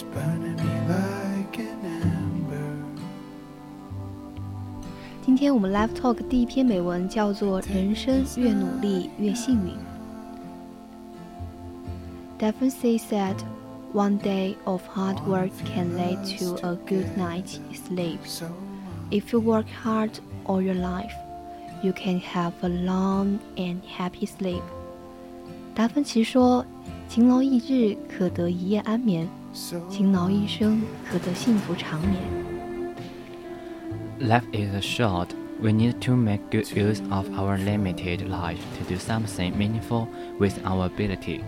It's burning me like an ember. 今天我们 Live Talk 第一篇美文叫做《人生越努力越幸运》。Da Vinci said, "One day of hard work can lead to a good night's sleep. If you work hard all your life, you can have a long and happy sleep." 达芬奇说：“勤劳一日可得一夜安眠。”勤劳一生可得幸福长眠。” Life is short. We need to make good use of our limited life to do something meaningful with our ability.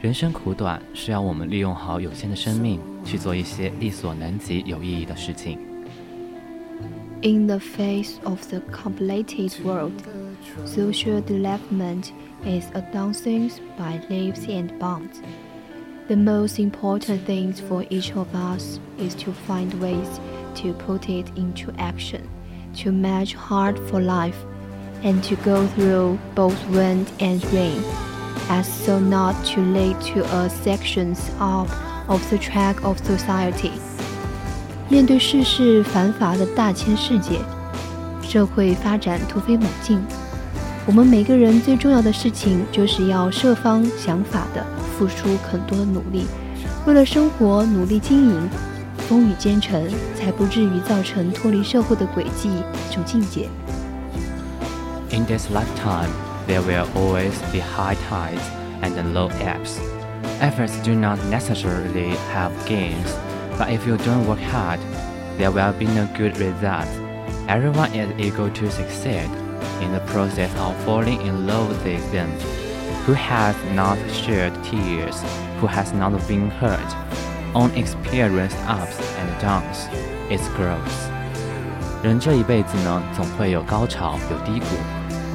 人生苦短，需要我们利用好有限的生命，去做一些力所能及、有意义的事情。In the face of the complicated world, social development is advancing by leaps and bounds. The most important thing for each of us is to find ways to put it into action, to match hard for life, and to go through both wind and rain, as so not to lead to a sections of, of the track of society. 面对世事繁华的大千世界，社会发展突飞猛进，我们每个人最重要的事情就是要设方想法的 付出很多的努力，为了生活努力经营。风雨兼程，才不至于造成脱离社会的轨迹这种境界。In this lifetime, there will always be high tides and low ebbs. Efforts do not necessarily have gains, but if you don't work hard, there will be no good results. Everyone is eager to succeed in the process of falling in love with them. Who has not shed tears? Who has not been hurt? On experienced ups and downs, its growth. 人这一辈子呢，总会有高潮，有低谷。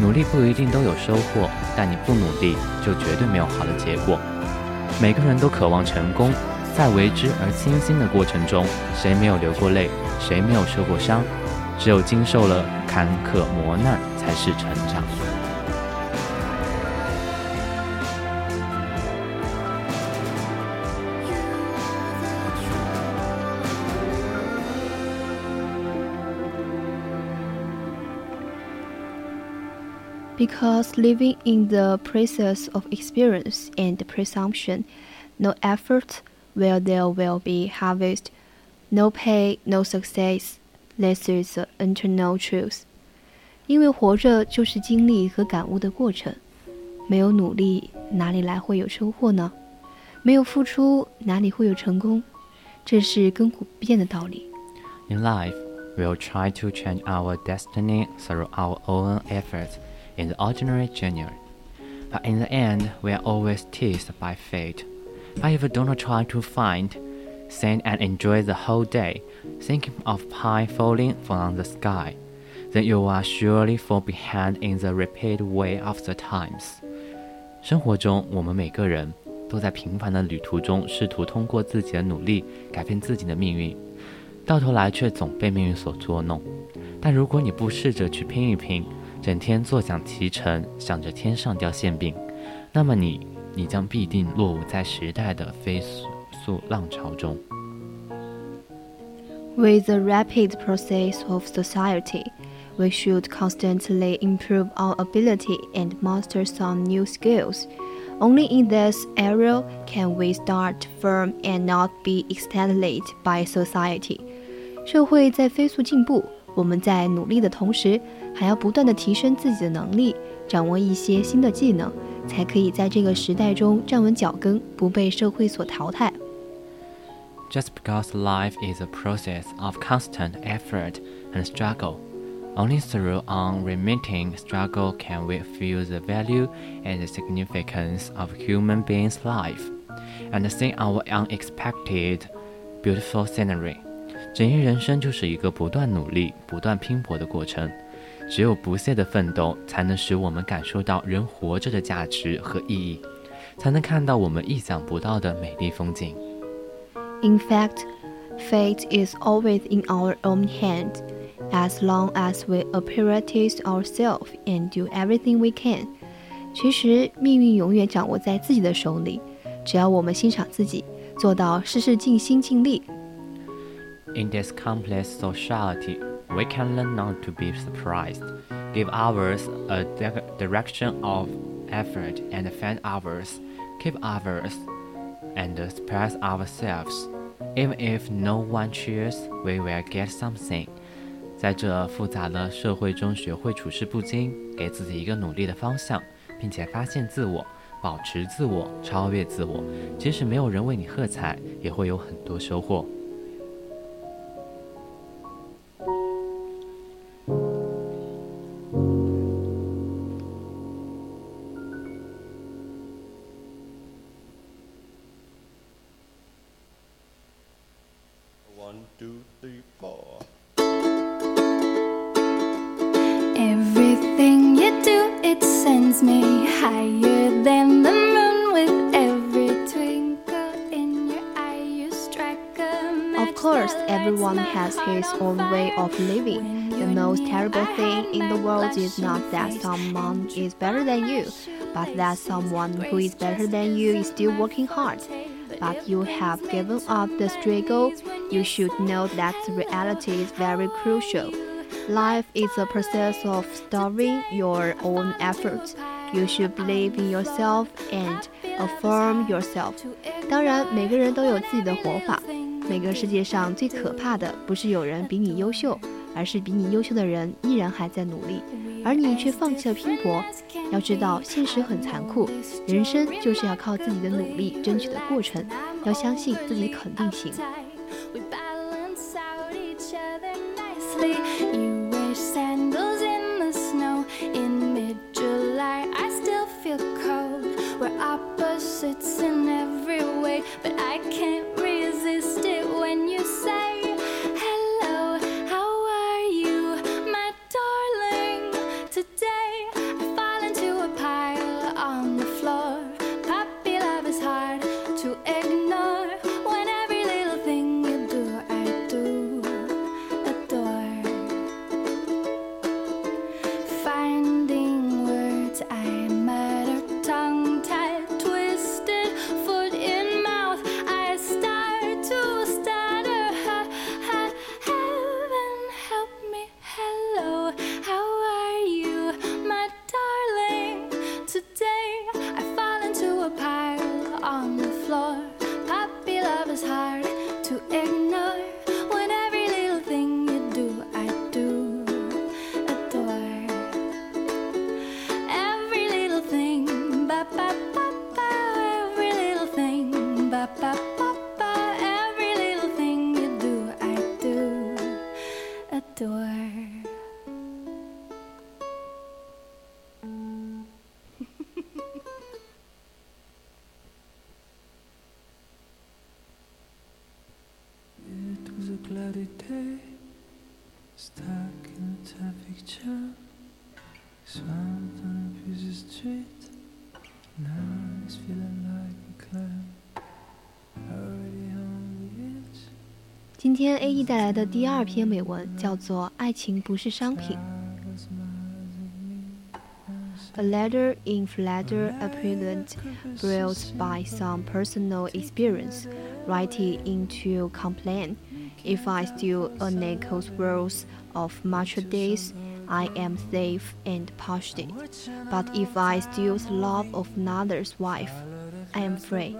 努力不一定都有收获，但你不努力，就绝对没有好的结果。每个人都渴望成功，在为之而艰辛的过程中，谁没有流过泪？谁没有受过伤？只有经受了坎坷磨难，才是成长。Because living in the process of experience and presumption, no effort where there will be harvest, no pay, no success. This is the internal truth. 因为活着就是经历和感悟的过程，没有努力，哪里来会有收获呢？没有付出，哪里会有成功？这是亘古不变的道理。In life, we'll try to change our destiny through our own efforts in the ordinary journey. But in the end, we are always teased by fate. But if you do not try to find, sit and enjoy the whole day, thinking of pie falling from the sky, then you are surely fall behind in the rapid way of the times. 生活中，我们每个人都在平凡的旅途中，试图通过自己的努力改变自己的命运，到头来却总被命运所捉弄。但如果你不试着去拼一拼， 整天坐享其成，想着天上掉馅饼，那么你，你将必定落伍在时代的飞速浪潮中。With the rapid process of society, we should constantly improve our ability and master some new skills. Only in this area can we start firm and not be extended by society. 社会在飞速进步，我们在努力的同时，还要不断的提升自己的能力，掌握一些新的技能， 才可以在这个时代中站稳脚跟，不被社会所淘汰。Just because life is a process of constant effort and struggle, only through unremitting struggle can we feel the value and the significance of human beings' life, and see our unexpected, beautiful scenery. 整一人生就是一个不断努力、不断拼搏的过程。只有不懈的奋斗，才能使我们感受到人活着的价值和意义，才能看到我们意想不到的美丽风景。In fact, fate is always in our own hands. As long as we appreciate ourselves and do everything we can，其实命运永远掌握在自己的手里。只要我们欣赏自己，做到事事尽心尽力。In this complex society. we can learn not to be surprised, give ours a direction of effort and find ours, keep ours, and express ourselves. Even if no one cheers, we will get something. 在这复杂的社会中，学会处事不惊，给自己一个努力的方向，并且发现自我，保持自我，超越自我。即使没有人为你喝彩，也会有很多收获。 Everyone has his own way of living. The most terrible thing in the world is not that someone is better than you, but that someone who is better than you is still working hard But you have given up the struggle. You should know that reality is very crucial. Life is a process of starving your own efforts. You should believe in yourself and affirm yourself. 当然，每个人都有自己的活法。每个世界上最可怕的不是有人比你优秀， 而是比你优秀的人依然还在努力，而你却放弃了拼搏。要知道，现实很残酷，人生就是要靠自己的努力争取的过程。要相信自己肯定行。was high. cloudy day, stuck in a traffic jam, swamped on a busy street. Now it's feeling like a clown. 今天 A E 带来的第二篇美文叫做《爱情不是商品》。A letter in Florida appearance, brought by some personal experience, writing into complaint. If I still echo words of mature days, I am safe and posted. But if I steal the love of another's wife, I am free.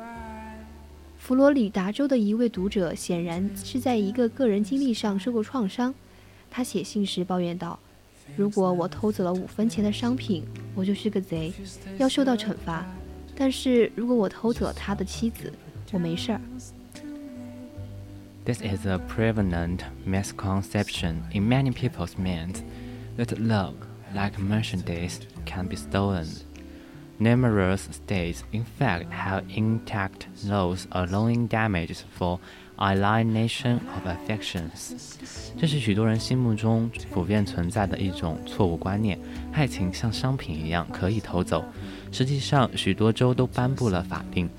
佛罗里达州的一位读者显然是在一个个人经历上受过创伤。他写信时抱怨道：“如果我偷走了五分钱的商品，我就是个贼，要受到惩罚。但是如果我偷走了他的妻子，我没事儿。This is a prevalent misconception in many people's minds that love, like merchandise, can be stolen. Numerous states, in fact, have intact laws allowing damages for alienation of affections。这是许多人心目中普遍存在的一种错误观念：爱情像商品一样可以偷走。实际上，许多州都颁布了法令，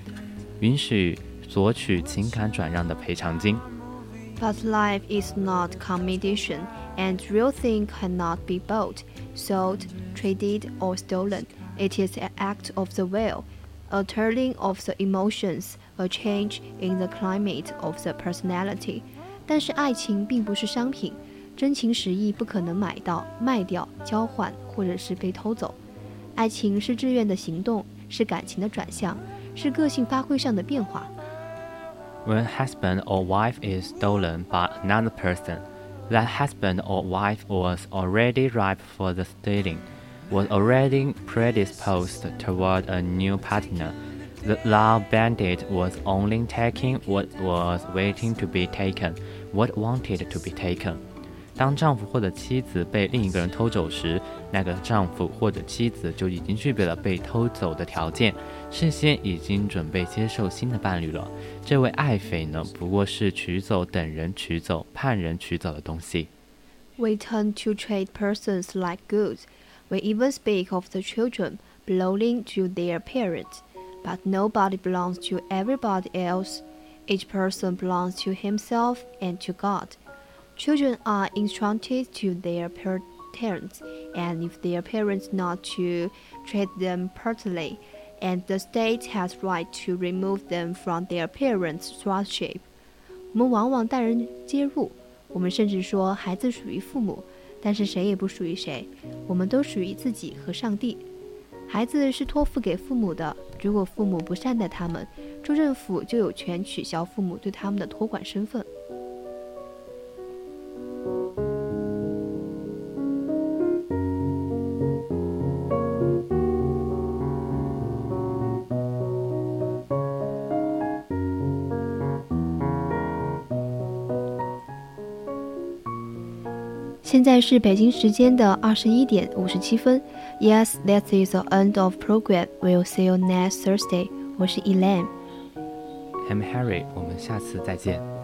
允许索取情感转让的赔偿金。 But life is not competition, and real thing cannot be bought, sold, traded, or stolen. It is an act of the will, a turning of the emotions, a change in the climate of the personality. 但是爱情并不是商品，真情实意不可能买到、卖掉、交换或者是被偷走。爱情是志愿的行动，是感情的转向，是个性发挥上的变化。 When husband or wife is stolen by another person, that husband or wife was already ripe for the stealing was already predisposed toward a new partner. The law bandit was only taking what was waiting to be taken, what wanted to be taken. 当丈夫或者妻子被另一个人偷走时，那个丈夫或者妻子就已经具备了被偷走的条件，事先已经准备接受新的伴侣了。这位爱匪呢，不过是取走等人取走、判人取走的东西。We tend to treat persons like goods. We even speak of the children belonging to their parents, but nobody belongs to everybody else. Each person belongs to himself and to God. Children are instructed to their parents, and if their parents not to treat them properly, and the state has right to remove them from their parents' stewardship. 我们往往待人接入，我们甚至说孩子属于父母。但是谁也不属于谁，我们都属于自己和上帝。孩子是托付给父母的，如果父母不善待他们，州政府就有权取消父母对他们的托管身份。现在是北京时间的二十一点五十七分。Yes, that is the end of program. We'll see you next Thursday. 我是 Elaine。I'm Harry，我们下次再见。